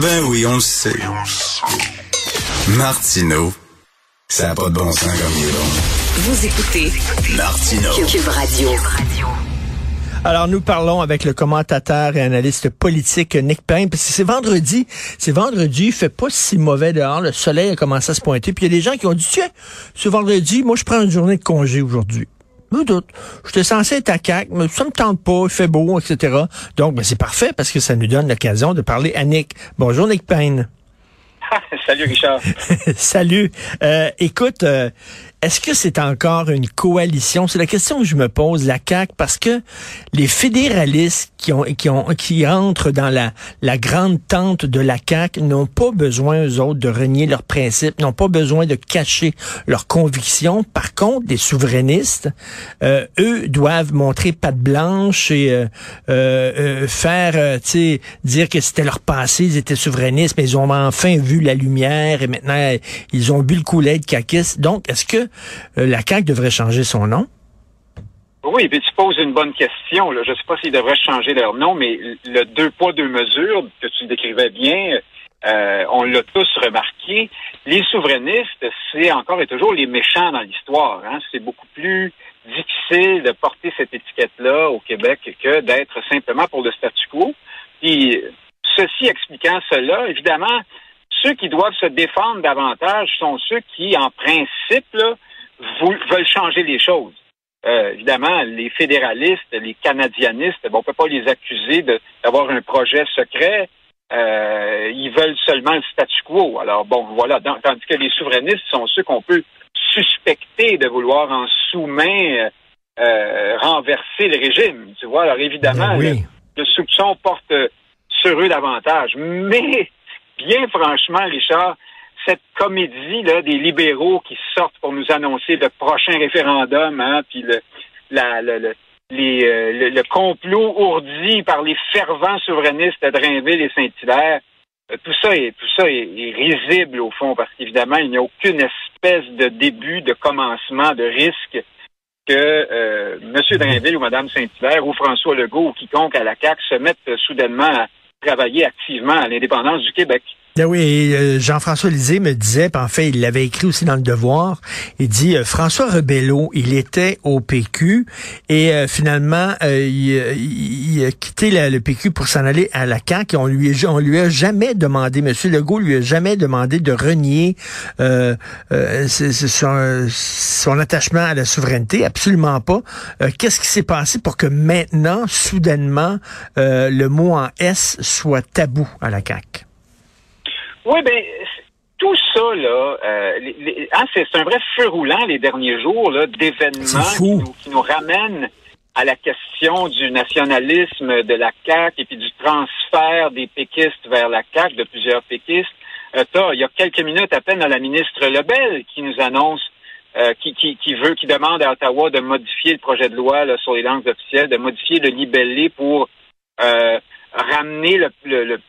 Ben oui, on le sait. Martineau, ça n'a pas de bon sens comme il est bon. Vous écoutez Martineau. Cube Radio. Alors, nous parlons avec le commentateur et analyste politique Nick Payne, parce que c'est vendredi. C'est vendredi, il fait pas si mauvais dehors. Le soleil a commencé à se pointer. Puis il y a des gens qui ont dit, tiens, ce vendredi, moi, je prends une journée de congé aujourd'hui. Je doute. J'étais censé être à CAC, mais ça me tente pas, il fait beau, etc. Donc, ben, c'est parfait parce que ça nous donne l'occasion de parler à Nick. Bonjour, Nick Payne. Salut Richard. Salut. Euh, écoute, euh, est-ce que c'est encore une coalition? C'est la question que je me pose, la CAQ, parce que les fédéralistes qui ont qui ont qui entrent dans la, la grande tente de la CAQ n'ont pas besoin, eux autres, de renier leurs principes, n'ont pas besoin de cacher leurs convictions. Par contre, les souverainistes, euh, eux, doivent montrer patte blanche et euh, euh, faire, tu sais, dire que c'était leur passé, ils étaient souverainistes, mais ils ont enfin vu la lumière et maintenant ils ont bu le coulet de caquis. Donc, est-ce que la CAQ devrait changer son nom? Oui, puis tu poses une bonne question. Je ne sais pas s'ils devraient changer leur nom, mais le deux poids, deux mesures que tu décrivais bien, euh, on l'a tous remarqué. Les souverainistes, c'est encore et toujours les méchants dans l'histoire. Hein? C'est beaucoup plus difficile de porter cette étiquette-là au Québec que d'être simplement pour le statu quo. Puis, ceci expliquant cela, évidemment, ceux qui doivent se défendre davantage sont ceux qui, en principe, là, veulent changer les choses. Euh, évidemment, les fédéralistes, les canadianistes, bon, on peut pas les accuser d'avoir un projet secret. Euh, ils veulent seulement le statu quo. Alors bon, voilà. tandis que les souverainistes sont ceux qu'on peut suspecter de vouloir en sous-main euh, renverser le régime. Tu vois. Alors évidemment, Ben oui. le, le soupçon porte sur eux davantage. Mais bien franchement, Richard, cette comédie là des libéraux qui sortent pour nous annoncer le prochain référendum, hein, puis le, la, le, le, euh, le, le complot ourdi par les fervents souverainistes de Drainville et Saint-Hilaire, euh, tout ça est tout ça est, est risible au fond parce qu'évidemment il n'y a aucune espèce de début, de commencement, de risque que euh, M. Drainville ou Mme Saint-Hilaire ou François Legault ou quiconque à la CAQ se mettent euh, soudainement à travailler activement à l'indépendance du Québec. Ben oui, euh, Jean-François Lisée me disait, en fait, il l'avait écrit aussi dans le Devoir, il dit, euh, François Rebello, il était au PQ, et euh, finalement, il, a quitté le PQ pour s'en aller à la CAQ, et on lui, lui a jamais demandé, Monsieur Legault lui a jamais demandé de renier son, son attachement à la souveraineté, absolument pas. Qu'est-ce qui s'est passé pour que maintenant, soudainement, le mot en S soit tabou à la CAQ? Oui, ben tout ça là, euh, les- les- hein, c'est un vrai feu roulant les derniers jours là d'événements qui nous, qui nous ramènent à la question du nationalisme de la CAQ et puis du transfert des péquistes vers la CAQ, de plusieurs péquistes. Euh, t'as, il y a quelques minutes à peine, la ministre Lebel qui nous annonce, euh, qui, qui, qui veut, qui demande à Ottawa de modifier le projet de loi là, sur les langues officielles, de modifier le libellé pour euh, ramener le, le, le-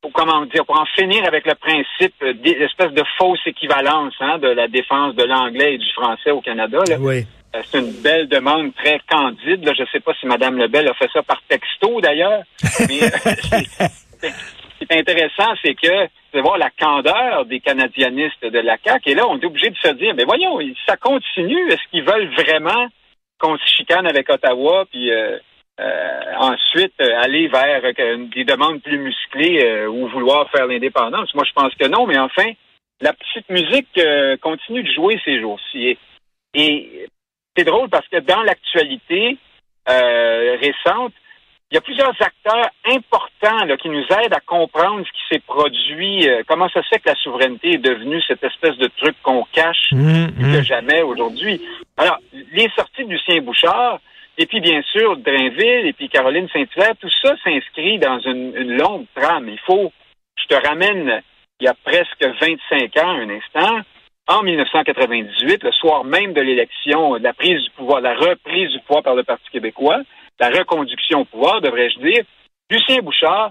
pour comment dire, pour en finir avec le principe d'espèce de fausse équivalence hein, de la défense de l'anglais et du français au Canada. Là. Oui. Euh, C'est une belle demande très candide. Là. Je ne sais pas si Mme Lebel a fait ça par texto d'ailleurs. Mais euh, ce qui est intéressant, c'est que de voir la candeur des canadianistes de la CAQ. Et là, on est obligé de se dire, mais voyons, ça continue. Est-ce qu'ils veulent vraiment qu'on se chicane avec Ottawa puis euh, euh, ensuite euh, aller vers euh, des demandes plus musclées ou vouloir faire l'indépendance. Moi, je pense que non, mais enfin, la petite musique continue de jouer ces jours-ci. Et, c'est drôle parce que dans l'actualité récente, il y a plusieurs acteurs importants là, qui nous aident à comprendre ce qui s'est produit, comment ça se fait que la souveraineté est devenue cette espèce de truc qu'on cache mmh, plus que jamais aujourd'hui. Alors, les sorties de Lucien Bouchard, et puis, bien sûr, Drainville et puis Caroline Saint-Hilaire, tout ça s'inscrit dans une, longue trame. Il faut, je te ramène il y a presque 25 ans, un instant, en 1998, le soir même de l'élection, de la prise du pouvoir, la reprise du pouvoir par le Parti québécois, la reconduction au pouvoir, devrais-je dire, Lucien Bouchard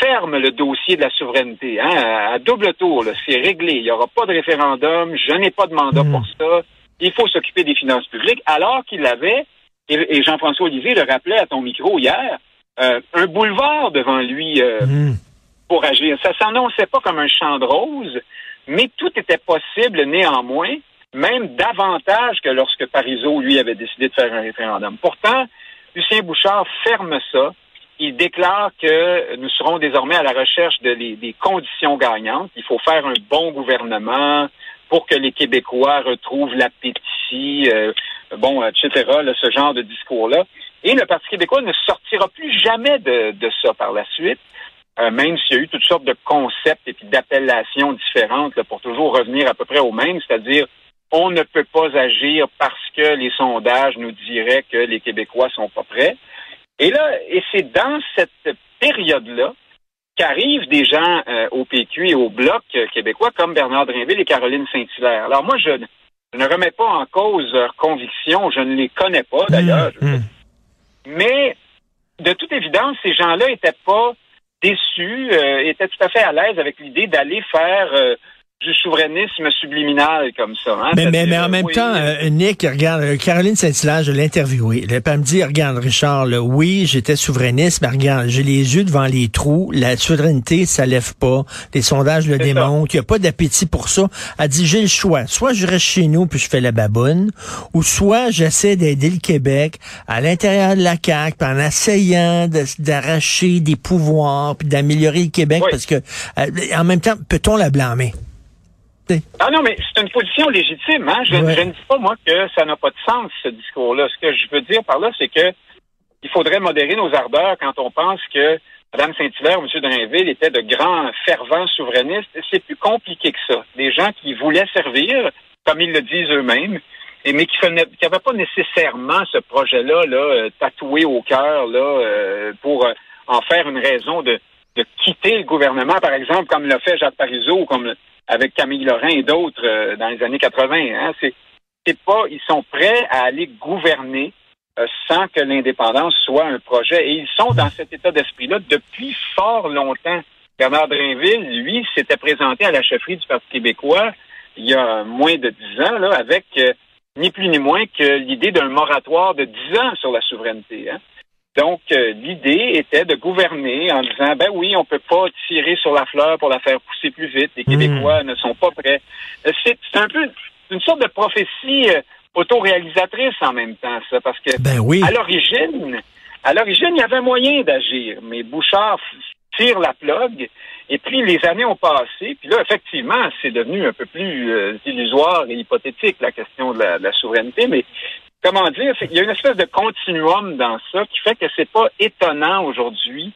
ferme le dossier de la souveraineté, hein, à double tour. C'est réglé. Il n'y aura pas de référendum. Je n'ai pas de mandat hmm. pour ça. Il faut s'occuper des finances publiques, alors qu'il avait et, Jean-François Olivier le rappelait à ton micro hier, euh, un boulevard devant lui euh, mmh. pour agir. Ça s'annonçait pas comme un champ de rose, mais tout était possible néanmoins, même davantage que lorsque Parizeau, lui, avait décidé de faire un référendum. Pourtant, Lucien Bouchard ferme ça. Il déclare que nous serons désormais à la recherche de des conditions gagnantes. Il faut faire un bon gouvernement pour que les Québécois retrouvent l'appétit, euh, bon, etc., ce genre de discours-là. Et le Parti québécois ne sortira plus jamais de, ça par la suite, euh, même s'il y a eu toutes sortes de concepts et d'appellations différentes pour toujours revenir à peu près au même, c'est-à-dire on ne peut pas agir parce que les sondages nous diraient que les Québécois sont pas prêts. Et là, et c'est dans cette période-là qu'arrivent des gens euh, au PQ et au Bloc québécois comme Bernard Drinville et Caroline Saint-Hilaire. Alors moi, je, je ne remets pas en cause leurs convictions, je ne les connais pas d'ailleurs. Mmh, mmh. Mais de toute évidence, ces gens-là n'étaient pas déçus, euh, étaient tout à fait à l'aise avec l'idée d'aller faire euh, du souverainisme subliminal comme ça. Hein? Mais, mais, mais, en même temps, euh, Nick, regarde, euh, Caroline Saint-Hilaire, je l'ai interviewée. Elle me dit, regarde, Richard, là, oui, j'étais souverainiste, mais regarde, j'ai les yeux devant les trous. La souveraineté, ça lève pas. Les sondages le démontrent. Il n'y a pas d'appétit pour ça. Elle dit, j'ai le choix. Soit je reste chez nous puis je fais la baboune, ou soit j'essaie d'aider le Québec à l'intérieur de la CAQ, en essayant d'arracher des pouvoirs puis d'améliorer le Québec, parce que, euh, en même temps, peut-on la blâmer? Ah non, mais c'est une position légitime. Hein? Je, ne dis pas, moi, que ça n'a pas de sens, ce discours-là. Ce que je veux dire par là, c'est que il faudrait modérer nos ardeurs quand on pense que Mme Saint-Hilaire ou M. Drainville étaient de grands fervents souverainistes. C'est plus compliqué que ça. Des gens qui voulaient servir, comme ils le disent eux-mêmes, mais qui n'avaient pas nécessairement ce projet-là là, euh, tatoué au cœur là, euh, pour euh, en faire une raison de, de quitter le gouvernement, par exemple, comme l'a fait Jacques Parizeau ou comme avec Camille Lorrain et d'autres euh, dans les années 80. Hein. C'est, c'est pas, ils sont prêts à aller gouverner euh, sans que l'indépendance soit un projet. Et ils sont dans cet état d'esprit-là depuis fort longtemps. Bernard Drinville, lui, s'était présenté à la chefferie du Parti québécois il y a moins de dix ans, là, avec euh, ni plus ni moins que l'idée d'un moratoire de dix ans sur la souveraineté. Hein. Donc, euh, l'idée était de gouverner en disant, ben oui, on peut pas tirer sur la fleur pour la faire pousser plus vite. Les Québécois ne sont pas prêts. Euh, c'est un peu une sorte de prophétie euh, autoréalisatrice en même temps, ça, parce que ben oui. à l'origine, à l'origine, il y avait moyen d'agir, mais Bouchard tire la plug. Et puis les années ont passé, puis là effectivement c'est devenu un peu plus illusoire et hypothétique la question de la, de la souveraineté, mais comment dire, il y a une espèce de continuum dans ça qui fait que c'est pas étonnant aujourd'hui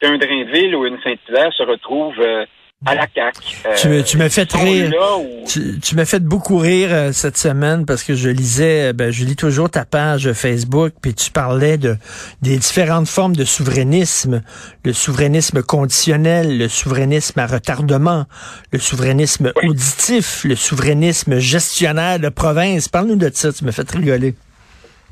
qu'un Drainville ou une Saint-Hilaire se retrouve euh, à la CAQ. tu, tu m'as fait rire. Tu, m'as fait beaucoup rire euh, cette semaine parce que je lisais, euh, ben, je lis toujours ta page Facebook, puis tu parlais de des différentes formes de souverainisme, le souverainisme conditionnel, le souverainisme à retardement, le souverainisme auditif, le souverainisme gestionnaire de province. Parle-nous de ça, tu m'as fait rigoler.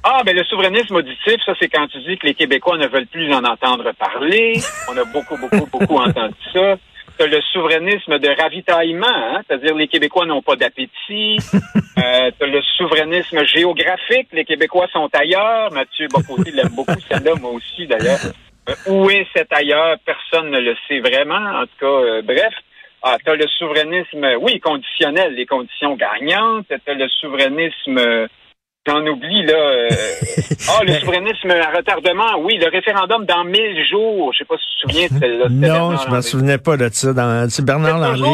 Ah, ben le souverainisme auditif, ça c'est quand tu dis que les Québécois ne veulent plus en entendre parler. On a beaucoup, beaucoup, beaucoup entendu ça le souverainisme de ravitaillement, hein, c'est-à-dire les Québécois n'ont pas d'appétit. euh, le souverainisme géographique, les Québécois sont ailleurs. Mathieu Bocoté l'aime beaucoup, celle-là, moi aussi d'ailleurs. Euh, où est cet ailleurs? Personne ne le sait vraiment. En tout cas, euh, bref. Ah, t'as le souverainisme, oui, conditionnel, les conditions gagnantes. T'as le souverainisme J'en oublie, là. euh, Ah, le souverainisme à retardement. Oui, le référendum dans 1000 jours. Je sais pas si tu te souviens de celle-là. Non, Bernard je me Landry. souvenais pas de ça. Dans, c'est Bernard Landry.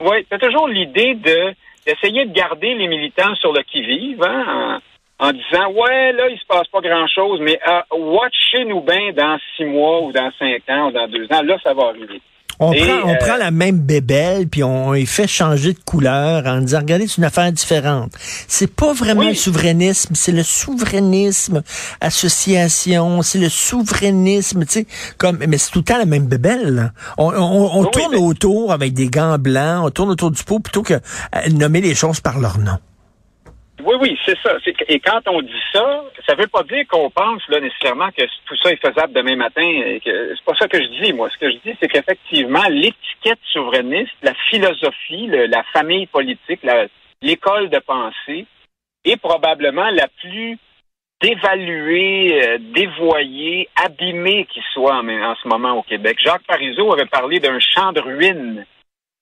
Oui, c'est toujours l'idée de d'essayer de garder les militants sur le qui-vive, hein, en, en disant ouais, là, il se passe pas grand-chose, mais euh, watchez-nous bien dans six mois ou dans cinq ans ou dans deux ans, là, ça va arriver. On, Et, prend, on euh, prend la même bébelle, puis on, y fait changer de couleur en disant, regardez, c'est une affaire différente. C'est pas vraiment Oui. le souverainisme, c'est le souverainisme association, c'est le souverainisme, tu sais, comme, mais c'est tout le temps la même bébelle. là. On, on, on Oui, tourne mais- autour avec des gants blancs, on tourne autour du pot plutôt que euh, nommer les choses par leur nom. Oui, oui, c'est ça. Et quand on dit ça, ça veut pas dire qu'on pense là nécessairement que tout ça est faisable demain matin. et que C'est pas ça que je dis. Moi, ce que je dis, c'est qu'effectivement, l'étiquette souverainiste, la philosophie, la famille politique, l'école de pensée est probablement la plus dévaluée, euh, dévoyée, abîmée qui soit en, en ce moment au Québec. Jacques Parizeau avait parlé d'un champ de ruines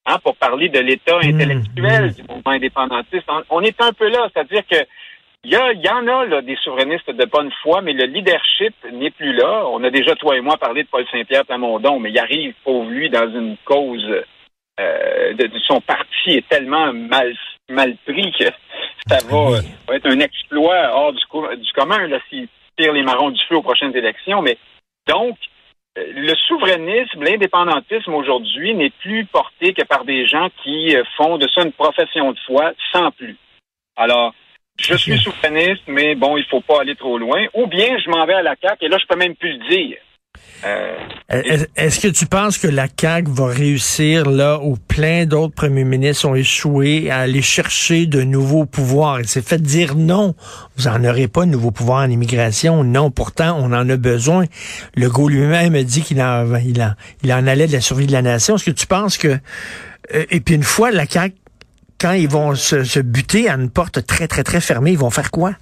hein, pour parler de l'état Mmh, intellectuel mmh. du mouvement indépendantiste. On, on est un peu là, c'est-à-dire que il y, a- il y en a là, des souverainistes de bonne foi, mais le leadership n'est plus là. On a déjà, toi et moi, parlé de Paul Saint-Pierre Plamondon, mais il arrive, pauvre lui, dans une cause euh, de, de- son parti est tellement mal, mal pris que ça va, euh, va être un exploit hors du, du commun s'il tire les marrons du feu aux prochaines élections. Mais donc, le souverainisme, l'indépendantisme aujourd'hui n'est plus porté que par des gens qui euh, font de ça une profession de foi sans plus. Alors, je suis souverainiste, mais bon, il faut pas aller trop loin. Ou bien je m'en vais à la CAQ et là, je peux même plus le dire. Euh, Est- Est-ce que tu penses que la CAQ va réussir là où plein d'autres premiers ministres ont échoué à aller chercher de nouveaux pouvoirs? Il s'est fait dire non, vous en aurez pas de nouveaux pouvoirs en immigration. Non, pourtant, on en a besoin. Le Legault lui-même a dit qu'il en, allait de la survie de la nation. Est-ce que tu penses que... euh, et puis une fois, la CAQ, quand ils vont se, se buter à une porte très, très, très fermée, ils vont faire quoi?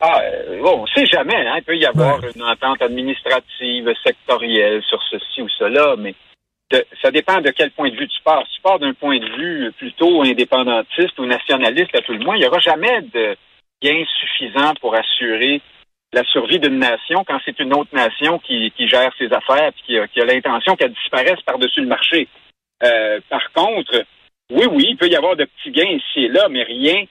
Ah, euh, bon, on sait jamais. Hein, il peut y avoir Ouais. une entente administrative, sectorielle sur ceci ou cela, mais de- ça dépend de quel point de vue tu pars. Si tu pars d'un point de vue plutôt indépendantiste ou nationaliste, à tout le moins, il n'y aura jamais de gain suffisant pour assurer la survie d'une nation quand c'est une autre nation qui, qui gère ses affaires et qui a, qui a l'intention qu'elle disparaisse par-dessus le marché. Euh, par contre, oui, oui, il peut y avoir de petits gains ici et là, mais rien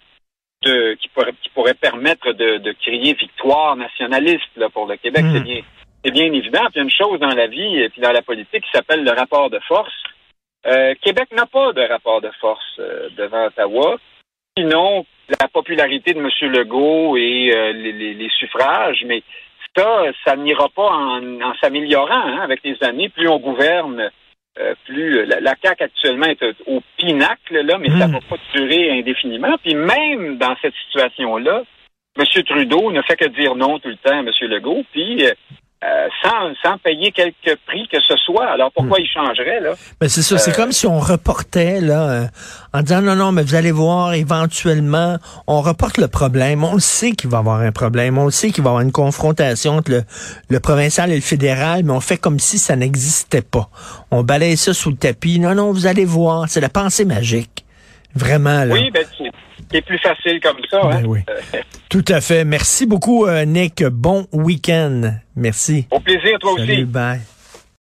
de, qui, pourrait, qui pourrait permettre de, de crier victoire nationaliste là, pour le Québec. Mhm. C'est bien, c'est bien évident. Puis il y a une chose dans la vie et puis dans la politique qui s'appelle le rapport de force. Euh, Québec n'a pas de rapport de force euh, devant Ottawa. Sinon, la popularité de M. Legault et euh, les, les- les suffrages, mais ça, ça n'ira pas en, en s'améliorant hein, avec les années. Plus on gouverne, euh, plus la, la CAQ actuellement est au pinacle, là, mais ça Mm. va pas durer indéfiniment. Puis même dans cette situation-là, M. Trudeau ne fait que dire non tout le temps à M. Legault, puis euh, euh, sans, sans payer quelque prix que ce soit. Alors pourquoi il changerait, là? Ben c'est ça, c'est Euh, comme si on reportait là, euh, en disant non non, mais vous allez voir, éventuellement, on reporte le problème. On le sait qu'il va y avoir un problème, on le sait qu'il va y avoir une confrontation entre le, le provincial et le fédéral, mais on fait comme si ça n'existait pas. On balaye ça sous le tapis. Non non, vous allez voir, c'est la pensée magique, vraiment là. Oui, ben c'est plus facile comme ça. Ben hein? oui. Euh, Tout à fait. Merci beaucoup, euh, Nick. Bon week-end. Merci. au plaisir, toi Salut, aussi. bye.